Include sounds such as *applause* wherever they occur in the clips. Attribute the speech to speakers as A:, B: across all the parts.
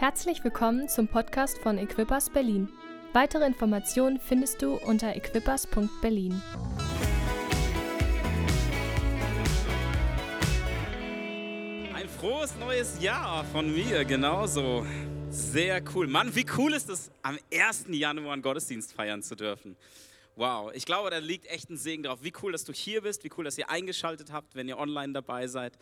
A: Herzlich willkommen zum Podcast von Equippers Berlin. Weitere Informationen findest du unter equippers.berlin.
B: Ein frohes neues Jahr von mir, genauso. Sehr cool. Mann, wie cool ist es, am 1. Januar einen Gottesdienst feiern zu dürfen. Wow, ich glaube, da liegt echt ein Segen drauf. Wie cool, dass du hier bist, wie cool, dass ihr eingeschaltet habt, wenn ihr online dabei seid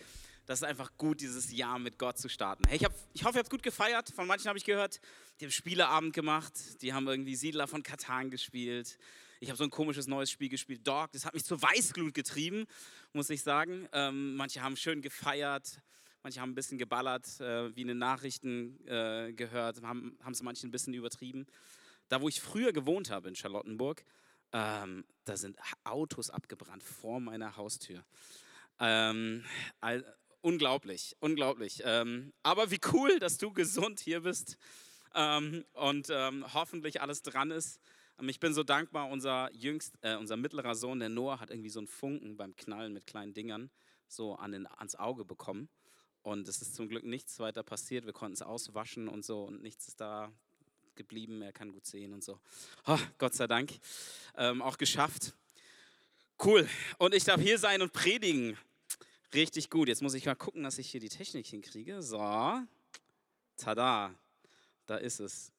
B: das ist einfach gut, dieses Jahr mit Gott zu starten. Hey, ich, hab, ich hoffe, ihr habt gut gefeiert. Von manchen habe ich gehört, die haben Spieleabend gemacht, die haben irgendwie Siedler von Katan gespielt. Ich habe so ein komisches neues Spiel gespielt, Dog. Das hat mich zur Weißglut getrieben, muss ich sagen. Ähm, manche haben schön gefeiert, manche haben ein bisschen geballert, äh, wie in den Nachrichten äh, gehört, haben es manche ein bisschen übertrieben. Da, wo ich früher gewohnt habe in Charlottenburg, ähm, da sind Autos abgebrannt vor meiner Haustür. Ähm, unglaublich, unglaublich. Ähm, aber wie cool, dass du gesund hier bist ähm, und ähm, hoffentlich alles dran ist. Ähm, ich bin so dankbar, unser, jüngst, äh, unser mittlerer Sohn, der Noah, hat irgendwie so einen Funken beim Knallen mit kleinen Dingern so an den, ans Auge bekommen. Und es ist zum Glück nichts weiter passiert. Wir konnten es auswaschen und so und nichts ist da geblieben. Er kann gut sehen und so. Oh, Gott sei Dank. Ähm, auch geschafft. Cool. Und ich darf hier sein und predigen. Richtig gut. Jetzt muss ich mal gucken, dass ich hier die Technik hinkriege. So. Tada. Da ist es.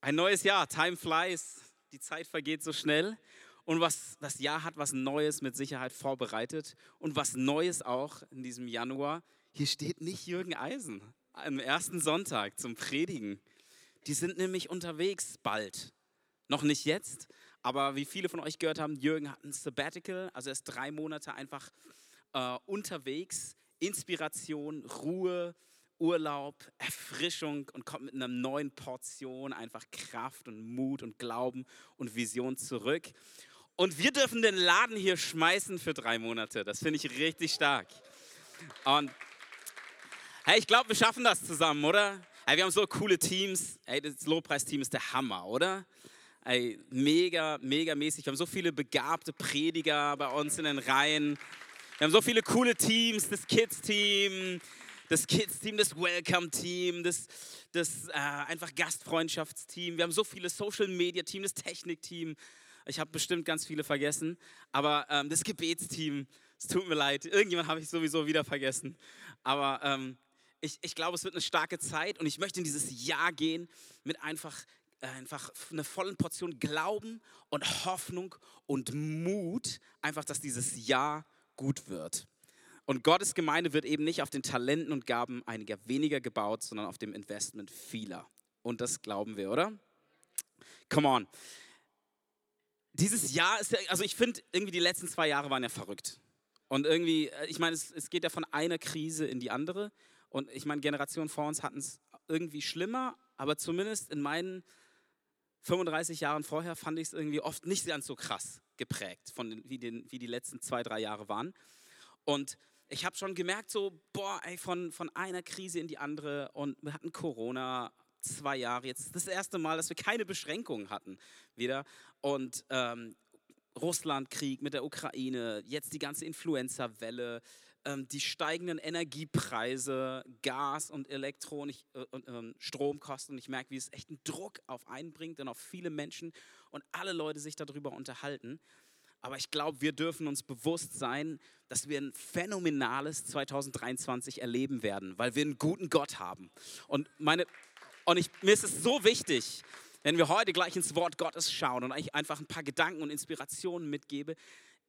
B: Ein neues Jahr. Time flies. Die Zeit vergeht so schnell. Und was, das Jahr hat was Neues mit Sicherheit vorbereitet. Und was Neues auch in diesem Januar. Hier steht nicht Jürgen Eisen am ersten Sonntag zum Predigen. Die sind nämlich unterwegs bald. Noch nicht jetzt, aber wie viele von euch gehört haben, Jürgen hat ein Sabbatical, also er ist drei Monate einfach äh, unterwegs. Inspiration, Ruhe, Urlaub, Erfrischung und kommt mit einer neuen Portion einfach Kraft und Mut und Glauben und Vision zurück. Und wir dürfen den Laden hier schmeißen für drei Monate. Das finde ich richtig stark. Und hey, ich glaube, wir schaffen das zusammen, oder? Hey, wir haben so coole Teams. Hey, das Lobpreisteam ist der Hammer, oder? Ey, mega, mega mäßig. Wir haben so viele begabte Prediger bei uns in den Reihen. Wir haben so viele coole Teams, das Kids-Team, das Kids-Team, das Welcome-Team, das, das äh, einfach Gastfreundschaftsteam. Wir haben so viele Social-Media-Team, das Technik-Team. Ich habe bestimmt ganz viele vergessen. Aber ähm, das Gebetsteam, es tut mir leid, irgendjemand habe ich sowieso wieder vergessen. Aber ähm, ich, ich glaube, es wird eine starke Zeit und ich möchte in dieses Jahr gehen mit einfach einfach eine volle Portion Glauben und Hoffnung und Mut, einfach, dass dieses Jahr gut wird. Und Gottes Gemeinde wird eben nicht auf den Talenten und Gaben einiger weniger gebaut, sondern auf dem Investment vieler. Und das glauben wir, oder? Come on. Dieses Jahr ist ja, also ich finde, irgendwie die letzten zwei Jahre waren ja verrückt. Und irgendwie, äh, ich meine, es, es geht ja von einer Krise in die andere. Und ich meine, Generationen vor uns hatten es irgendwie schlimmer, aber zumindest in meinen 35 Jahren vorher fand ich es irgendwie oft nicht ganz so krass geprägt, von den, wie, den, wie die letzten zwei, drei Jahre waren. Und ich habe schon gemerkt, so, boah, ey, von, von einer Krise in die andere und wir hatten Corona zwei Jahre. Jetzt das erste Mal, dass wir keine Beschränkungen hatten wieder. Und ähm, Russlandkrieg mit der Ukraine, jetzt die ganze Influenza-Welle, die steigenden Energiepreise, Gas und Elektro und, ich, äh, äh, Stromkosten. Und ich merke, wie es echt einen Druck auf einen bringt und auf viele Menschen und alle Leute sich darüber unterhalten. Aber ich glaube, wir dürfen uns bewusst sein, dass wir ein phänomenales 2023 erleben werden, weil wir einen guten Gott haben. Und, meine, und ich, mir ist es so wichtig, wenn wir heute gleich ins Wort Gottes schauen und euch einfach ein paar Gedanken und Inspirationen mitgebe,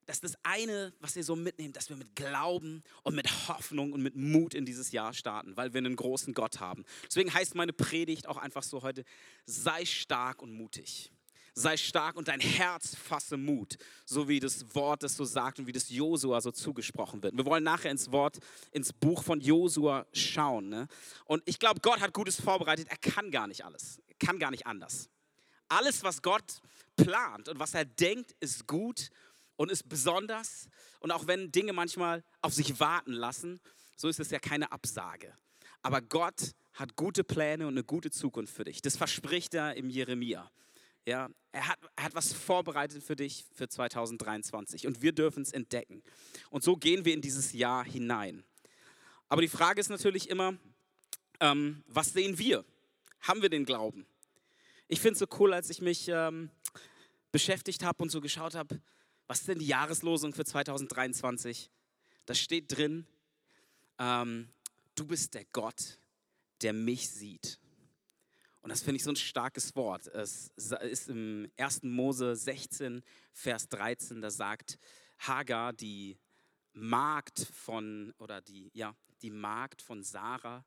B: dass das eine, was ihr so mitnehmt, dass wir mit Glauben und mit Hoffnung und mit Mut in dieses Jahr starten, weil wir einen großen Gott haben. Deswegen heißt meine Predigt auch einfach so heute, sei stark und mutig. Sei stark und dein Herz fasse Mut, so wie das Wort das so sagt und wie das Josua so zugesprochen wird. Wir wollen nachher ins Wort, ins Buch von Josua schauen. Ne? Und ich glaube, Gott hat Gutes vorbereitet. Er kann gar nicht alles. Er kann gar nicht anders. Alles, was Gott plant und was er denkt, ist gut und ist besonders. Und auch wenn Dinge manchmal auf sich warten lassen, so ist es ja keine Absage. Aber Gott hat gute Pläne und eine gute Zukunft für dich. Das verspricht er im Jeremia. Ja, er, hat, er hat was vorbereitet für dich für 2023 und wir dürfen es entdecken. Und so gehen wir in dieses Jahr hinein. Aber die Frage ist natürlich immer, ähm, was sehen wir? Haben wir den Glauben? Ich finde es so cool, als ich mich ähm, beschäftigt habe und so geschaut habe, was ist denn die Jahreslosung für 2023? Da steht drin, ähm, du bist der Gott, der mich sieht. Und das finde ich so ein starkes Wort. Es ist im 1. Mose 16, Vers 13, da sagt Hagar, die Magd von, oder die, ja, die Magd von Sarah,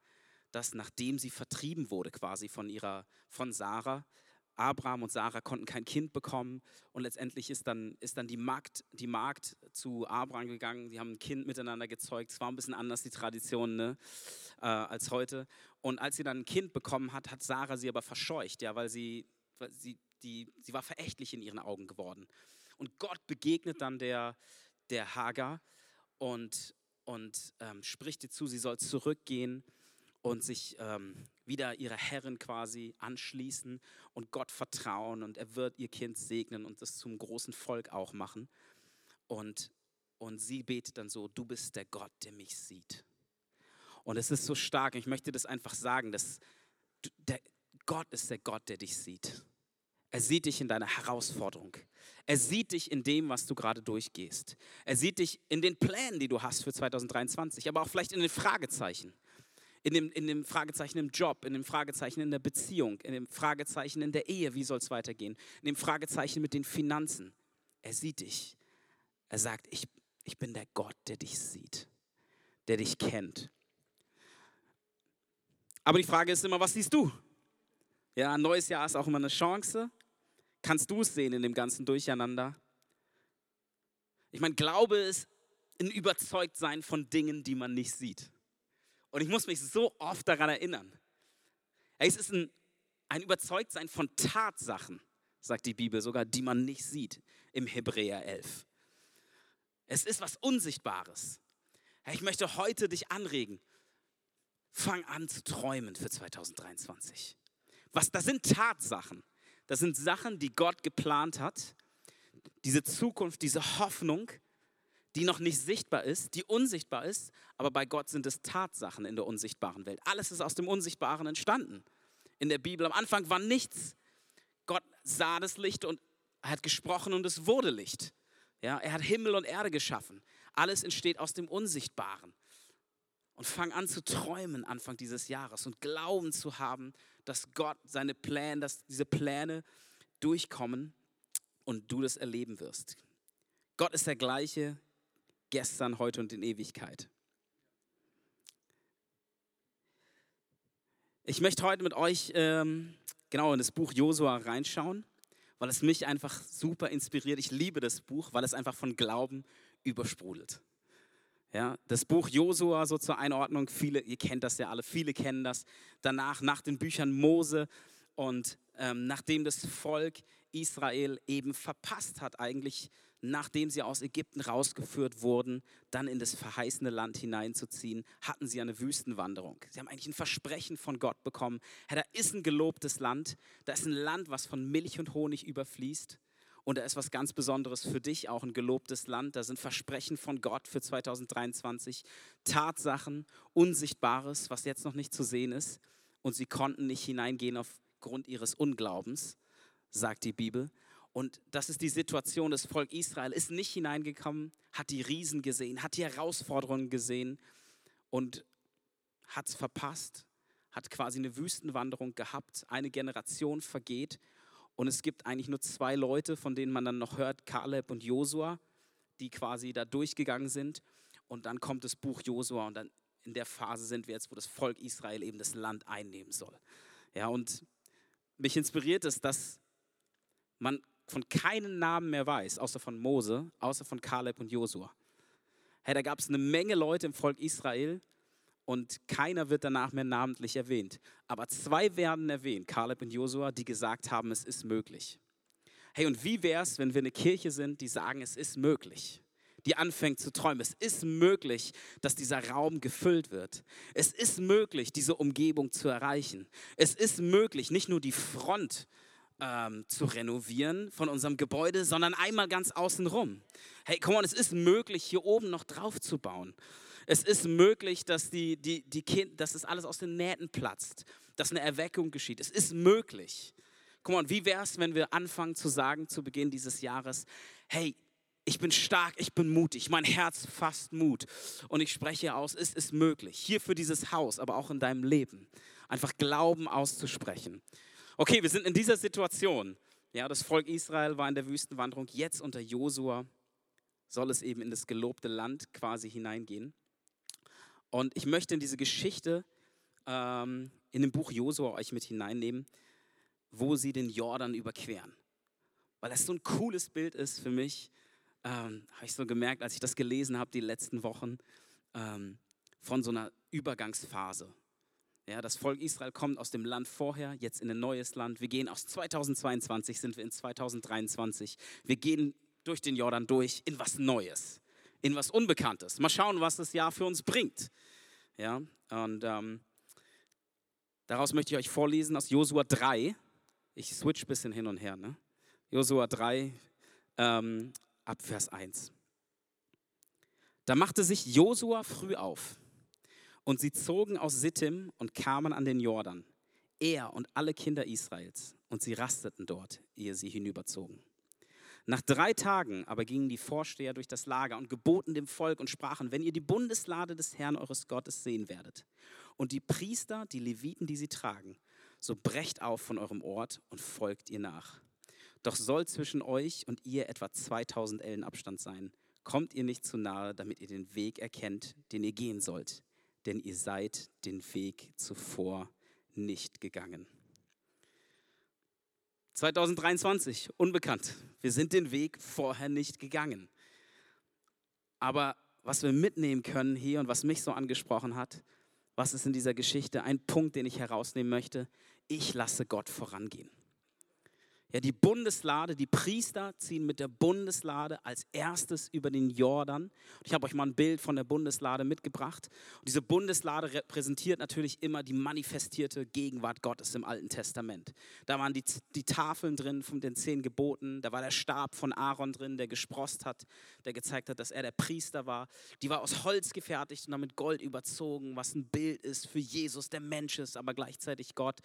B: dass nachdem sie vertrieben wurde quasi von ihrer, von Sarah, Abraham und Sarah konnten kein Kind bekommen. Und letztendlich ist dann, ist dann die, Magd, die Magd zu Abraham gegangen, die haben ein Kind miteinander gezeugt, es war ein bisschen anders die Tradition ne, äh, als heute. Und als sie dann ein Kind bekommen hat, hat Sarah sie aber verscheucht, ja, weil sie, weil sie, die, sie war verächtlich in ihren Augen geworden. Und Gott begegnet dann der, der Hagar und, und ähm, spricht ihr zu, sie soll zurückgehen und sich ähm, wieder ihrer Herrin quasi anschließen und Gott vertrauen und er wird ihr Kind segnen und das zum großen Volk auch machen. Und, und sie betet dann so, du bist der Gott, der mich sieht. Und es ist so stark, ich möchte das einfach sagen, dass der, Gott ist der Gott, der dich sieht. Er sieht dich in deiner Herausforderung. Er sieht dich in dem, was du gerade durchgehst. Er sieht dich in den Plänen, die du hast für 2023, aber auch vielleicht in den Fragezeichen. In dem, in dem Fragezeichen im Job, in dem Fragezeichen in der Beziehung, in dem Fragezeichen in der Ehe, wie soll es weitergehen, in dem Fragezeichen mit den Finanzen. Er sieht dich. Er sagt, ich, ich bin der Gott, der dich sieht, der dich kennt. Aber die Frage ist immer, was siehst du? Ja, ein neues Jahr ist auch immer eine Chance. Kannst du es sehen in dem ganzen Durcheinander? Ich meine, Glaube ist ein Überzeugtsein von Dingen, die man nicht sieht. Und ich muss mich so oft daran erinnern. Es ist ein, ein Überzeugtsein von Tatsachen, sagt die Bibel sogar, die man nicht sieht im Hebräer 11. Es ist was Unsichtbares. Ich möchte heute dich anregen. Fang an zu träumen für 2023. Was, das sind Tatsachen. Das sind Sachen, die Gott geplant hat. Diese Zukunft, diese Hoffnung, die noch nicht sichtbar ist, die unsichtbar ist, aber bei Gott sind es Tatsachen in der unsichtbaren Welt. Alles ist aus dem Unsichtbaren entstanden. In der Bibel am Anfang war nichts. Gott sah das Licht und hat gesprochen und es wurde Licht. Ja, er hat Himmel und Erde geschaffen. Alles entsteht aus dem Unsichtbaren. Und fang an zu träumen Anfang dieses Jahres und Glauben zu haben, dass Gott seine Pläne, dass diese Pläne durchkommen und du das erleben wirst. Gott ist der gleiche gestern, heute und in Ewigkeit. Ich möchte heute mit euch ähm, genau in das Buch Josua reinschauen, weil es mich einfach super inspiriert. Ich liebe das Buch, weil es einfach von Glauben übersprudelt. Ja, das Buch Josua, so zur Einordnung, viele, ihr kennt das ja alle, viele kennen das. Danach, nach den Büchern Mose und ähm, nachdem das Volk Israel eben verpasst hat, eigentlich nachdem sie aus Ägypten rausgeführt wurden, dann in das verheißene Land hineinzuziehen, hatten sie eine Wüstenwanderung. Sie haben eigentlich ein Versprechen von Gott bekommen. Herr, da ist ein gelobtes Land, da ist ein Land, was von Milch und Honig überfließt. Und da ist was ganz Besonderes für dich, auch ein gelobtes Land. Da sind Versprechen von Gott für 2023, Tatsachen, Unsichtbares, was jetzt noch nicht zu sehen ist. Und sie konnten nicht hineingehen aufgrund ihres Unglaubens, sagt die Bibel. Und das ist die Situation, das Volk Israel ist nicht hineingekommen, hat die Riesen gesehen, hat die Herausforderungen gesehen und hat es verpasst, hat quasi eine Wüstenwanderung gehabt, eine Generation vergeht und es gibt eigentlich nur zwei Leute, von denen man dann noch hört, Kaleb und Josua, die quasi da durchgegangen sind. Und dann kommt das Buch Josua und dann in der Phase sind wir jetzt, wo das Volk Israel eben das Land einnehmen soll. Ja, und mich inspiriert es, dass man von keinen Namen mehr weiß, außer von Mose, außer von Kaleb und Josua. Hey, da gab es eine Menge Leute im Volk Israel, und keiner wird danach mehr namentlich erwähnt. Aber zwei werden erwähnt, Kaleb und Josua, die gesagt haben, es ist möglich. Hey, und wie wäre es, wenn wir eine Kirche sind, die sagen, es ist möglich? die anfängt zu träumen. Es ist möglich, dass dieser Raum gefüllt wird. Es ist möglich, diese Umgebung zu erreichen. Es ist möglich, nicht nur die Front ähm, zu renovieren von unserem Gebäude, sondern einmal ganz außen rum. Hey, come on, es ist möglich, hier oben noch drauf zu bauen. Es ist möglich, dass, die, die, die kind, dass das alles aus den Nähten platzt, dass eine Erweckung geschieht. Es ist möglich. Guck mal, wie wäre es, wenn wir anfangen zu sagen zu Beginn dieses Jahres, hey, ich bin stark, ich bin mutig, mein Herz fasst Mut und ich spreche aus, es ist möglich, hier für dieses Haus, aber auch in deinem Leben, einfach Glauben auszusprechen. Okay, wir sind in dieser Situation. Ja, das Volk Israel war in der Wüstenwanderung, jetzt unter Josua soll es eben in das gelobte Land quasi hineingehen. Und ich möchte in diese Geschichte ähm, in dem Buch Josua euch mit hineinnehmen, wo sie den Jordan überqueren. Weil das so ein cooles Bild ist für mich, ähm, habe ich so gemerkt, als ich das gelesen habe die letzten Wochen, ähm, von so einer Übergangsphase. Ja, das Volk Israel kommt aus dem Land vorher, jetzt in ein neues Land. Wir gehen aus 2022, sind wir in 2023. Wir gehen durch den Jordan durch in was Neues, in was Unbekanntes. Mal schauen, was das Jahr für uns bringt. Ja, und ähm, daraus möchte ich euch vorlesen aus Josua 3. Ich switch ein bisschen hin und her. Ne? Josua 3, ähm, ab Vers 1. Da machte sich Josua früh auf und sie zogen aus Sittim und kamen an den Jordan, er und alle Kinder Israels, und sie rasteten dort, ehe sie hinüberzogen. Nach drei Tagen aber gingen die Vorsteher durch das Lager und geboten dem Volk und sprachen, wenn ihr die Bundeslade des Herrn eures Gottes sehen werdet und die Priester, die Leviten, die sie tragen, so brecht auf von eurem Ort und folgt ihr nach. Doch soll zwischen euch und ihr etwa 2000 Ellen Abstand sein. Kommt ihr nicht zu nahe, damit ihr den Weg erkennt, den ihr gehen sollt, denn ihr seid den Weg zuvor nicht gegangen. 2023, unbekannt. Wir sind den Weg vorher nicht gegangen. Aber was wir mitnehmen können hier und was mich so angesprochen hat, was ist in dieser Geschichte ein Punkt, den ich herausnehmen möchte? Ich lasse Gott vorangehen. Ja, die Bundeslade, die Priester ziehen mit der Bundeslade als erstes über den Jordan. Ich habe euch mal ein Bild von der Bundeslade mitgebracht. Und diese Bundeslade repräsentiert natürlich immer die manifestierte Gegenwart Gottes im Alten Testament. Da waren die, die Tafeln drin von den zehn Geboten, da war der Stab von Aaron drin, der gesprost hat, der gezeigt hat, dass er der Priester war. Die war aus Holz gefertigt und damit Gold überzogen, was ein Bild ist für Jesus, der Mensch ist, aber gleichzeitig Gott.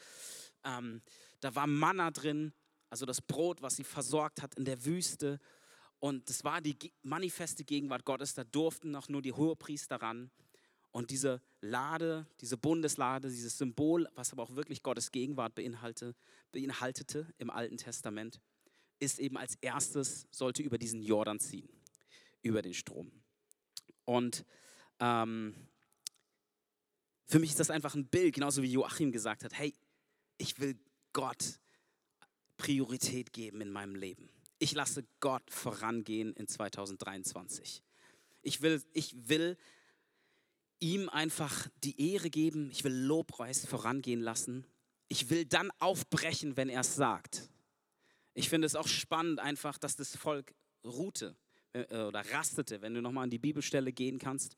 B: Ähm, da war Manna drin, also das Brot, was sie versorgt hat in der Wüste. Und das war die manifeste Gegenwart Gottes. Da durften noch nur die Hohepriester ran. Und diese Lade, diese Bundeslade, dieses Symbol, was aber auch wirklich Gottes Gegenwart beinhalte, beinhaltete im Alten Testament, ist eben als erstes, sollte über diesen Jordan ziehen, über den Strom. Und ähm, für mich ist das einfach ein Bild, genauso wie Joachim gesagt hat, hey, ich will Gott Priorität geben in meinem Leben. Ich lasse Gott vorangehen in 2023. Ich will, ich will ihm einfach die Ehre geben. Ich will Lobpreis vorangehen lassen. Ich will dann aufbrechen, wenn er es sagt. Ich finde es auch spannend einfach, dass das Volk ruhte äh, oder rastete, wenn du nochmal an die Bibelstelle gehen kannst.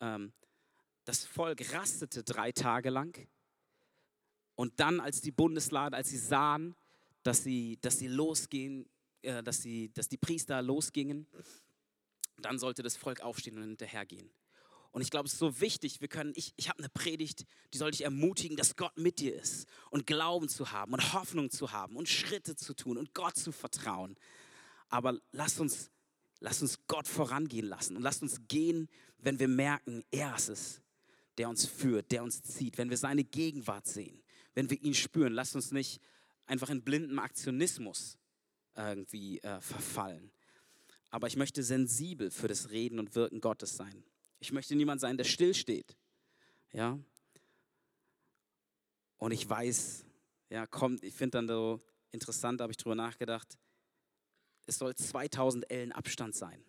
B: Ähm, das Volk rastete drei Tage lang. Und dann, als die Bundeslade, als sie sahen, dass sie, dass sie losgehen, äh, dass, sie, dass die Priester losgingen. Dann sollte das Volk aufstehen und hinterhergehen. Und ich glaube, es ist so wichtig, wir können, ich, ich habe eine Predigt, die soll dich ermutigen, dass Gott mit dir ist und Glauben zu haben und Hoffnung zu haben und Schritte zu tun und Gott zu vertrauen. Aber lass uns, lass uns Gott vorangehen lassen und lass uns gehen, wenn wir merken, er ist es, der uns führt, der uns zieht, wenn wir seine Gegenwart sehen, wenn wir ihn spüren. Lass uns nicht einfach in blindem Aktionismus irgendwie äh, verfallen. Aber ich möchte sensibel für das Reden und Wirken Gottes sein. Ich möchte niemand sein, der stillsteht. Ja? Und ich weiß, ja, kommt, ich finde dann so interessant, habe ich drüber nachgedacht, es soll 2000 Ellen Abstand sein.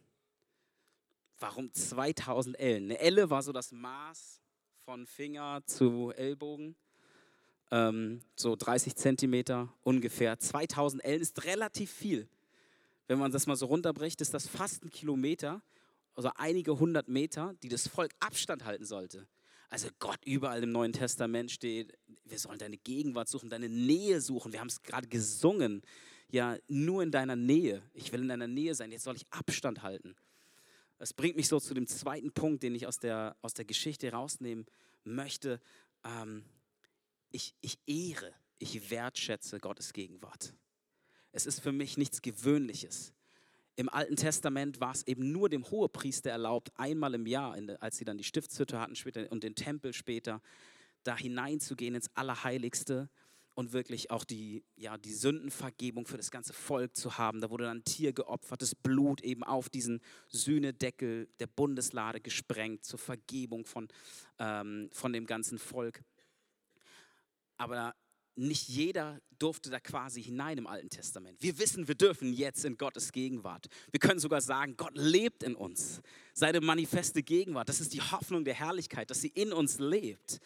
B: Warum 2000 Ellen? Eine Elle war so das Maß von Finger zu Ellbogen ähm, so 30 Zentimeter ungefähr. 2000 Ellen ist relativ viel. Wenn man das mal so runterbricht, ist das fast ein Kilometer, also einige hundert Meter, die das Volk Abstand halten sollte. Also Gott überall im Neuen Testament steht, wir sollen deine Gegenwart suchen, deine Nähe suchen. Wir haben es gerade gesungen. Ja, nur in deiner Nähe. Ich will in deiner Nähe sein. Jetzt soll ich Abstand halten. Es bringt mich so zu dem zweiten Punkt, den ich aus der, aus der Geschichte rausnehmen möchte. Ähm, ich, ich ehre, ich wertschätze Gottes Gegenwart. Es ist für mich nichts Gewöhnliches. Im Alten Testament war es eben nur dem Hohepriester erlaubt, einmal im Jahr, als sie dann die Stiftshütte hatten später und den Tempel später, da hineinzugehen ins Allerheiligste und wirklich auch die, ja, die Sündenvergebung für das ganze Volk zu haben. Da wurde dann ein Tier geopfert, das Blut eben auf diesen Sühnedeckel der Bundeslade gesprengt zur Vergebung von, ähm, von dem ganzen Volk. Aber nicht jeder durfte da quasi hinein im Alten Testament. Wir wissen, wir dürfen jetzt in Gottes Gegenwart. Wir können sogar sagen, Gott lebt in uns. Seine manifeste Gegenwart, das ist die Hoffnung der Herrlichkeit, dass sie in uns lebt.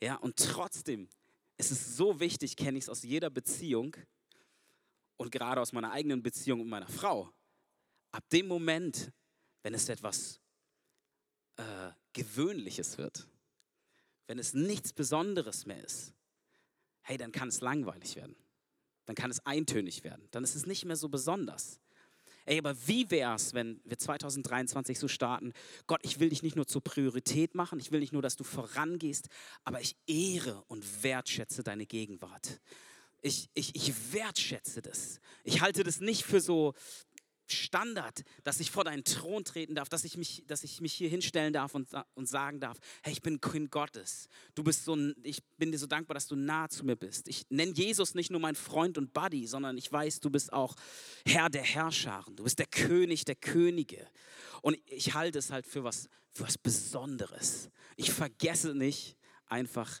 B: Ja, und trotzdem ist es so wichtig, kenne ich es aus jeder Beziehung und gerade aus meiner eigenen Beziehung mit meiner Frau. Ab dem Moment, wenn es etwas äh, Gewöhnliches wird, wenn es nichts Besonderes mehr ist, hey, dann kann es langweilig werden. Dann kann es eintönig werden. Dann ist es nicht mehr so besonders. Ey, aber wie wäre es, wenn wir 2023 so starten? Gott, ich will dich nicht nur zur Priorität machen, ich will nicht nur, dass du vorangehst, aber ich ehre und wertschätze deine Gegenwart. Ich, ich, ich wertschätze das. Ich halte das nicht für so, Standard, dass ich vor deinen Thron treten darf, dass ich mich, dass ich mich hier hinstellen darf und, und sagen darf, hey, ich bin Kind Gottes. Du bist so, ich bin dir so dankbar, dass du nah zu mir bist. Ich nenne Jesus nicht nur mein Freund und Buddy, sondern ich weiß, du bist auch Herr der Herrscharen. Du bist der König der Könige. Und ich halte es halt für was, für was Besonderes. Ich vergesse nicht einfach,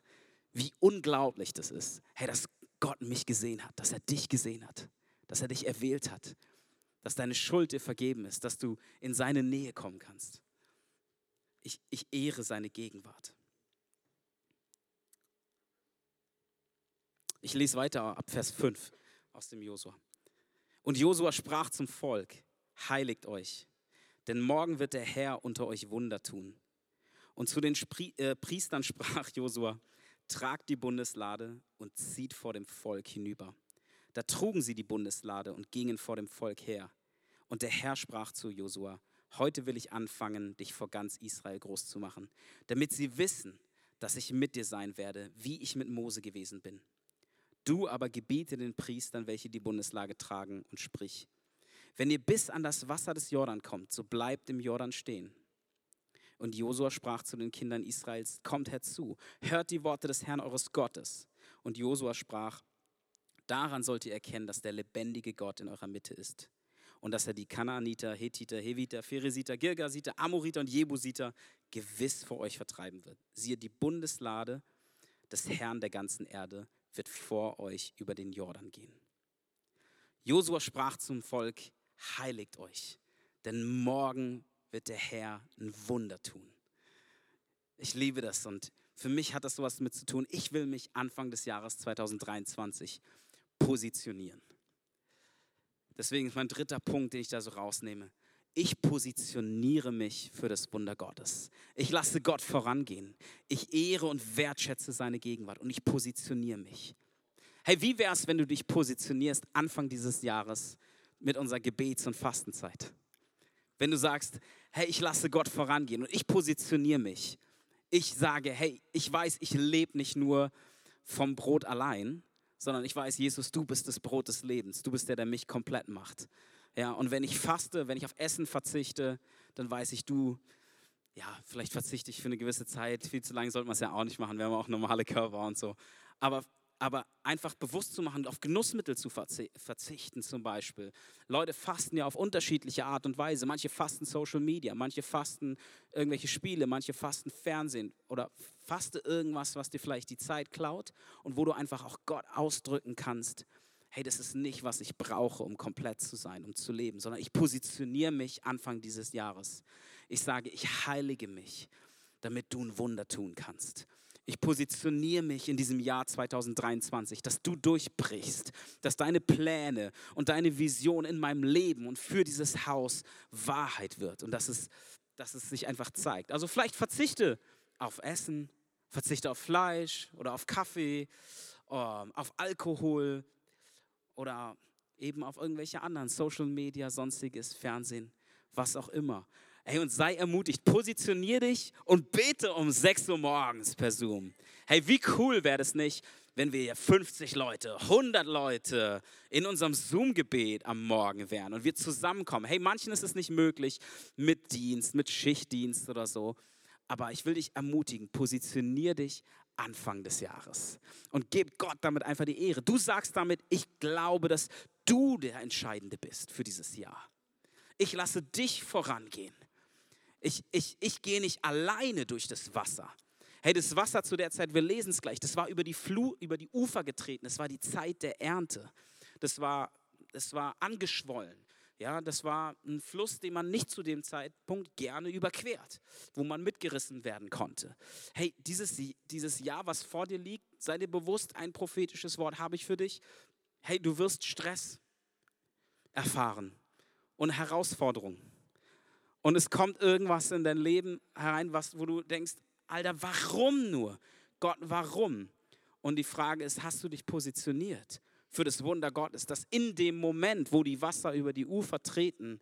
B: wie unglaublich das ist. Hey, dass Gott mich gesehen hat, dass er dich gesehen hat, dass er dich erwählt hat dass deine Schuld dir vergeben ist, dass du in seine Nähe kommen kannst. Ich, ich ehre seine Gegenwart. Ich lese weiter ab Vers 5 aus dem Josua. Und Josua sprach zum Volk, heiligt euch, denn morgen wird der Herr unter euch Wunder tun. Und zu den Spri äh, Priestern *laughs* sprach Josua, tragt die Bundeslade und zieht vor dem Volk hinüber. Da trugen sie die Bundeslade und gingen vor dem Volk her. Und der Herr sprach zu Josua, heute will ich anfangen, dich vor ganz Israel groß zu machen, damit sie wissen, dass ich mit dir sein werde, wie ich mit Mose gewesen bin. Du aber gebiete den Priestern, welche die Bundeslage tragen, und sprich, wenn ihr bis an das Wasser des Jordan kommt, so bleibt im Jordan stehen. Und Josua sprach zu den Kindern Israels, kommt herzu, hört die Worte des Herrn eures Gottes. Und Josua sprach, Daran sollt ihr erkennen, dass der lebendige Gott in eurer Mitte ist und dass er die Kanaaniter, Hethiter, Heviter, Pheresiter, Girgasiter, Amoriter und Jebusiter gewiss vor euch vertreiben wird. Siehe, die Bundeslade des Herrn der ganzen Erde wird vor euch über den Jordan gehen. Josua sprach zum Volk, heiligt euch, denn morgen wird der Herr ein Wunder tun. Ich liebe das und für mich hat das sowas mit zu tun. Ich will mich Anfang des Jahres 2023 positionieren. Deswegen ist mein dritter Punkt, den ich da so rausnehme. Ich positioniere mich für das Wunder Gottes. Ich lasse Gott vorangehen. Ich ehre und wertschätze seine Gegenwart und ich positioniere mich. Hey, wie wäre es, wenn du dich positionierst Anfang dieses Jahres mit unserer Gebets- und Fastenzeit? Wenn du sagst, hey, ich lasse Gott vorangehen und ich positioniere mich. Ich sage, hey, ich weiß, ich lebe nicht nur vom Brot allein, sondern ich weiß, Jesus, du bist das Brot des Lebens. Du bist der, der mich komplett macht. Ja, und wenn ich faste, wenn ich auf Essen verzichte, dann weiß ich, du, ja, vielleicht verzichte ich für eine gewisse Zeit. Viel zu lange sollte man es ja auch nicht machen. Wir haben auch normale Körper und so. Aber aber einfach bewusst zu machen, auf Genussmittel zu verzichten zum Beispiel. Leute fasten ja auf unterschiedliche Art und Weise. Manche fasten Social Media, manche fasten irgendwelche Spiele, manche fasten Fernsehen oder faste irgendwas, was dir vielleicht die Zeit klaut und wo du einfach auch Gott ausdrücken kannst, hey, das ist nicht, was ich brauche, um komplett zu sein, um zu leben, sondern ich positioniere mich Anfang dieses Jahres. Ich sage, ich heilige mich, damit du ein Wunder tun kannst. Ich positioniere mich in diesem Jahr 2023, dass du durchbrichst, dass deine Pläne und deine Vision in meinem Leben und für dieses Haus Wahrheit wird und dass es, dass es sich einfach zeigt. Also vielleicht verzichte auf Essen, verzichte auf Fleisch oder auf Kaffee, ähm, auf Alkohol oder eben auf irgendwelche anderen Social Media, sonstiges, Fernsehen, was auch immer. Hey, und sei ermutigt, positionier dich und bete um 6 Uhr morgens per Zoom. Hey, wie cool wäre das nicht, wenn wir 50 Leute, 100 Leute in unserem Zoom-Gebet am Morgen wären und wir zusammenkommen. Hey, manchen ist es nicht möglich mit Dienst, mit Schichtdienst oder so. Aber ich will dich ermutigen, positionier dich Anfang des Jahres und gib Gott damit einfach die Ehre. Du sagst damit, ich glaube, dass du der Entscheidende bist für dieses Jahr. Ich lasse dich vorangehen. Ich, ich, ich gehe nicht alleine durch das Wasser. Hey, das Wasser zu der Zeit, wir lesen es gleich, das war über die, Flu, über die Ufer getreten. Das war die Zeit der Ernte. Das war, das war angeschwollen. Ja, das war ein Fluss, den man nicht zu dem Zeitpunkt gerne überquert, wo man mitgerissen werden konnte. Hey, dieses, dieses Jahr, was vor dir liegt, sei dir bewusst, ein prophetisches Wort habe ich für dich. Hey, du wirst Stress erfahren und Herausforderungen. Und es kommt irgendwas in dein Leben herein, was, wo du denkst, Alter, warum nur? Gott, warum? Und die Frage ist, hast du dich positioniert für das Wunder Gottes, dass in dem Moment, wo die Wasser über die Ufer treten,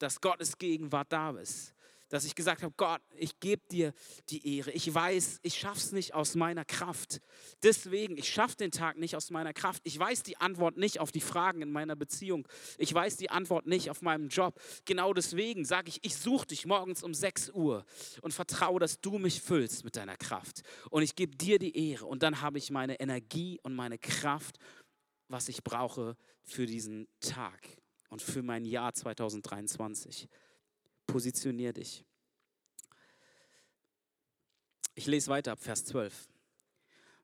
B: dass Gottes Gegenwart da ist? Dass ich gesagt habe, Gott, ich gebe dir die Ehre. Ich weiß, ich schaffe es nicht aus meiner Kraft. Deswegen, ich schaffe den Tag nicht aus meiner Kraft. Ich weiß die Antwort nicht auf die Fragen in meiner Beziehung. Ich weiß die Antwort nicht auf meinem Job. Genau deswegen sage ich, ich suche dich morgens um 6 Uhr und vertraue, dass du mich füllst mit deiner Kraft. Und ich gebe dir die Ehre. Und dann habe ich meine Energie und meine Kraft, was ich brauche für diesen Tag und für mein Jahr 2023 positionier dich. Ich lese weiter ab Vers 12.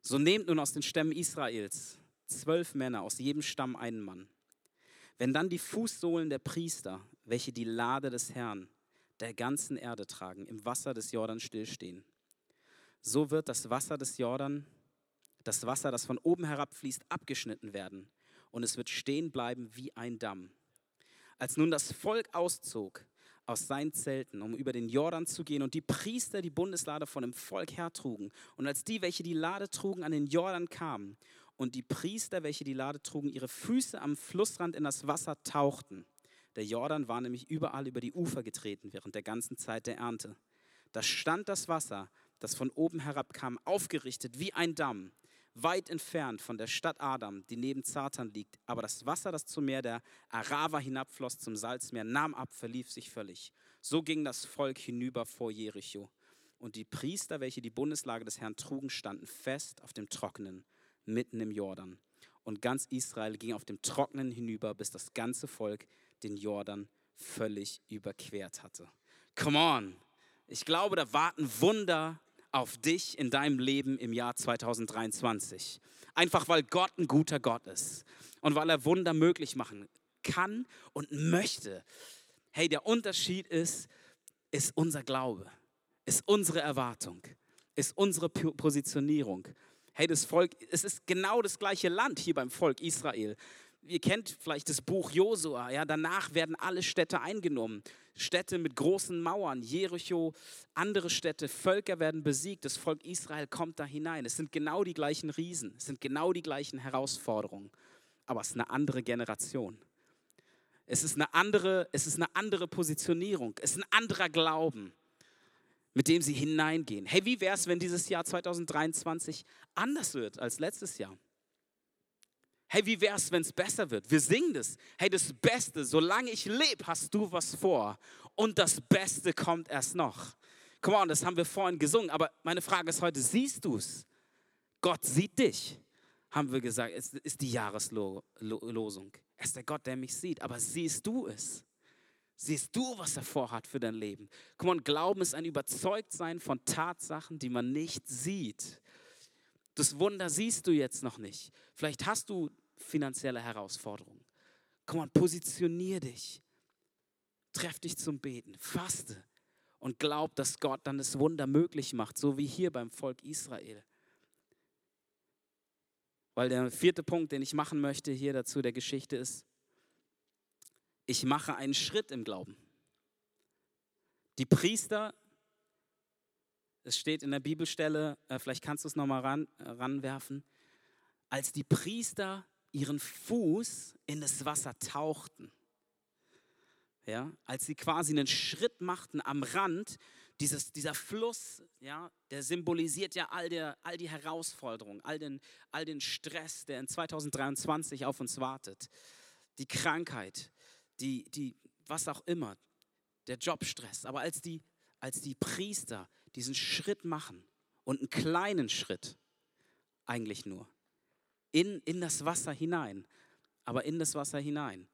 B: So nehmt nun aus den Stämmen Israels zwölf Männer, aus jedem Stamm einen Mann. Wenn dann die Fußsohlen der Priester, welche die Lade des Herrn der ganzen Erde tragen, im Wasser des Jordan stillstehen, so wird das Wasser des Jordan, das Wasser, das von oben herabfließt, abgeschnitten werden und es wird stehen bleiben wie ein Damm. Als nun das Volk auszog, aus seinen Zelten, um über den Jordan zu gehen und die Priester die Bundeslade von dem Volk hertrugen. Und als die, welche die Lade trugen, an den Jordan kamen und die Priester, welche die Lade trugen, ihre Füße am Flussrand in das Wasser tauchten, der Jordan war nämlich überall über die Ufer getreten während der ganzen Zeit der Ernte. Da stand das Wasser, das von oben herabkam, aufgerichtet wie ein Damm weit entfernt von der Stadt Adam, die neben Zartan liegt. Aber das Wasser, das zum Meer der Arava hinabfloss, zum Salzmeer, nahm ab, verlief sich völlig. So ging das Volk hinüber vor Jericho. Und die Priester, welche die Bundeslage des Herrn trugen, standen fest auf dem Trockenen, mitten im Jordan. Und ganz Israel ging auf dem Trockenen hinüber, bis das ganze Volk den Jordan völlig überquert hatte. Come on! Ich glaube, da warten Wunder auf dich in deinem Leben im Jahr 2023. Einfach weil Gott ein guter Gott ist und weil er Wunder möglich machen kann und möchte. Hey, der Unterschied ist, ist unser Glaube, ist unsere Erwartung, ist unsere Positionierung. Hey, das Volk, es ist genau das gleiche Land hier beim Volk Israel ihr kennt vielleicht das Buch Josua, ja, danach werden alle Städte eingenommen. Städte mit großen Mauern, Jericho, andere Städte, Völker werden besiegt, das Volk Israel kommt da hinein. Es sind genau die gleichen Riesen, es sind genau die gleichen Herausforderungen, aber es ist eine andere Generation. Es ist eine andere, es ist eine andere Positionierung, es ist ein anderer Glauben, mit dem sie hineingehen. Hey, wie wäre es, wenn dieses Jahr 2023 anders wird als letztes Jahr? Hey, wie wäre es, wenn es besser wird? Wir singen das. Hey, das Beste, solange ich lebe, hast du was vor. Und das Beste kommt erst noch. Come on, das haben wir vorhin gesungen. Aber meine Frage ist heute, siehst du es? Gott sieht dich, haben wir gesagt. Es ist die Jahreslosung. Er ist der Gott, der mich sieht. Aber siehst du es? Siehst du, was er vorhat für dein Leben? Come on, Glauben ist ein Überzeugtsein von Tatsachen, die man nicht sieht. Das Wunder siehst du jetzt noch nicht. Vielleicht hast du finanzielle Herausforderungen. Komm on, positionier dich. Treff dich zum Beten. Faste. Und glaub, dass Gott dann das Wunder möglich macht, so wie hier beim Volk Israel. Weil der vierte Punkt, den ich machen möchte hier dazu der Geschichte ist, ich mache einen Schritt im Glauben. Die Priester, es steht in der Bibelstelle, äh, vielleicht kannst du es nochmal ran, äh, ranwerfen, als die Priester ihren Fuß in das Wasser tauchten. ja, als sie quasi einen Schritt machten am Rand, dieses, dieser Fluss, ja, der symbolisiert ja all, der, all die Herausforderungen, all den, all den Stress, der in 2023 auf uns wartet. Die Krankheit, die, die, was auch immer, der Jobstress. Aber als die, als die Priester diesen Schritt machen und einen kleinen Schritt, eigentlich nur, in, in das Wasser hinein, aber in das Wasser hinein,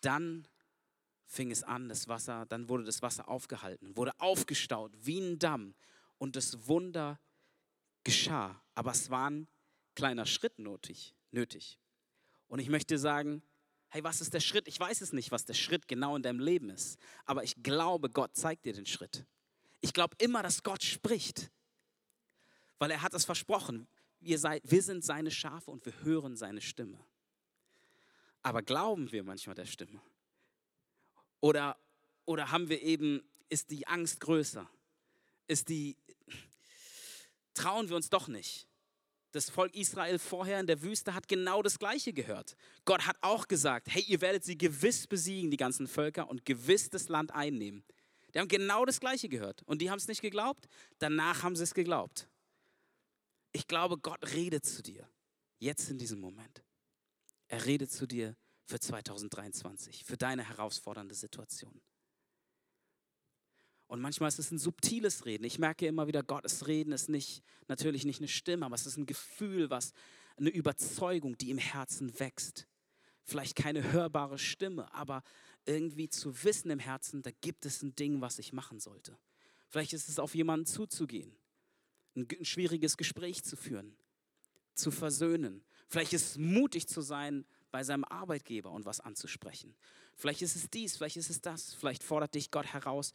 B: dann fing es an, das Wasser, dann wurde das Wasser aufgehalten, wurde aufgestaut wie ein Damm und das Wunder geschah. Aber es war ein kleiner Schritt nötig. nötig. Und ich möchte sagen, hey, was ist der Schritt? Ich weiß es nicht, was der Schritt genau in deinem Leben ist, aber ich glaube, Gott zeigt dir den Schritt. Ich glaube immer, dass Gott spricht, weil er hat es versprochen. Wir, seid, wir sind seine Schafe und wir hören seine Stimme. Aber glauben wir manchmal der Stimme? Oder, oder haben wir eben, ist die Angst größer? Ist die, trauen wir uns doch nicht? Das Volk Israel vorher in der Wüste hat genau das Gleiche gehört. Gott hat auch gesagt, hey, ihr werdet sie gewiss besiegen, die ganzen Völker, und gewiss das Land einnehmen. Die haben genau das Gleiche gehört. Und die haben es nicht geglaubt. Danach haben sie es geglaubt. Ich glaube, Gott redet zu dir. Jetzt in diesem Moment. Er redet zu dir für 2023, für deine herausfordernde Situation. Und manchmal ist es ein subtiles Reden. Ich merke immer wieder, Gottes Reden ist nicht, natürlich nicht eine Stimme, aber es ist ein Gefühl, was, eine Überzeugung, die im Herzen wächst. Vielleicht keine hörbare Stimme, aber irgendwie zu wissen im Herzen, da gibt es ein Ding, was ich machen sollte. Vielleicht ist es auf jemanden zuzugehen, ein, ein schwieriges Gespräch zu führen, zu versöhnen. Vielleicht ist es mutig zu sein, bei seinem Arbeitgeber und was anzusprechen. Vielleicht ist es dies, vielleicht ist es das. Vielleicht fordert dich Gott heraus,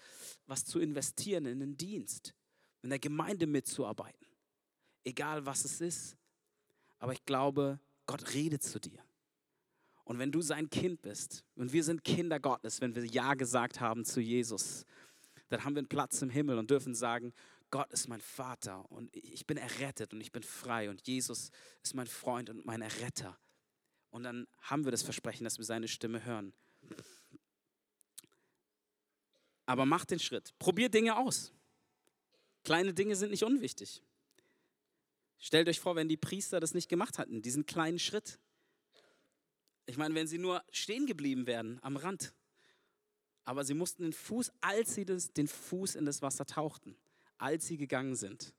B: was zu investieren in den Dienst, in der Gemeinde mitzuarbeiten. Egal was es ist. Aber ich glaube, Gott redet zu dir. Und wenn du sein Kind bist, und wir sind Kinder Gottes, wenn wir Ja gesagt haben zu Jesus, dann haben wir einen Platz im Himmel und dürfen sagen, Gott ist mein Vater und ich bin errettet und ich bin frei und Jesus ist mein Freund und mein Erretter. Und dann haben wir das Versprechen, dass wir seine Stimme hören. Aber mach den Schritt. Probier Dinge aus. Kleine Dinge sind nicht unwichtig. Stellt euch vor, wenn die Priester das nicht gemacht hatten, diesen kleinen Schritt. Ich meine, wenn sie nur stehen geblieben wären am Rand. Aber sie mussten den Fuß, als sie das, den Fuß in das Wasser tauchten, als sie gegangen sind.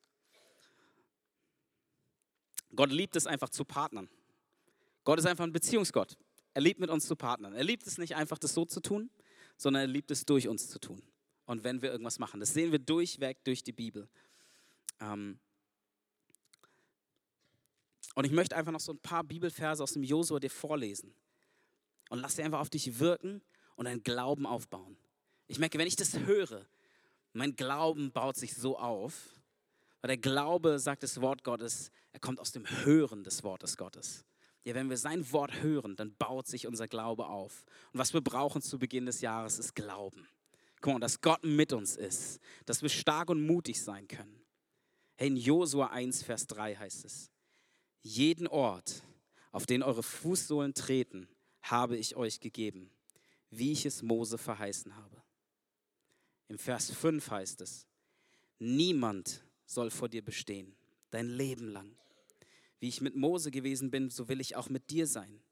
B: Gott liebt es einfach zu partnern. Gott ist einfach ein Beziehungsgott. Er liebt mit uns zu partnern. Er liebt es nicht einfach, das so zu tun, sondern er liebt es durch uns zu tun. Und wenn wir irgendwas machen, das sehen wir durchweg durch die Bibel. Ähm und ich möchte einfach noch so ein paar Bibelverse aus dem Josua dir vorlesen. Und lass sie einfach auf dich wirken und deinen Glauben aufbauen. Ich merke, wenn ich das höre, mein Glauben baut sich so auf, weil der Glaube, sagt das Wort Gottes, er kommt aus dem Hören des Wortes Gottes. Ja, wenn wir sein Wort hören, dann baut sich unser Glaube auf. Und was wir brauchen zu Beginn des Jahres ist Glauben. Guck mal, dass Gott mit uns ist, dass wir stark und mutig sein können. Hey, in Josua 1, Vers 3 heißt es, jeden Ort, auf den eure Fußsohlen treten, habe ich euch gegeben, wie ich es Mose verheißen habe. Im Vers 5 heißt es, niemand soll vor dir bestehen, dein Leben lang. Wie ich mit Mose gewesen bin, so will ich auch mit dir sein.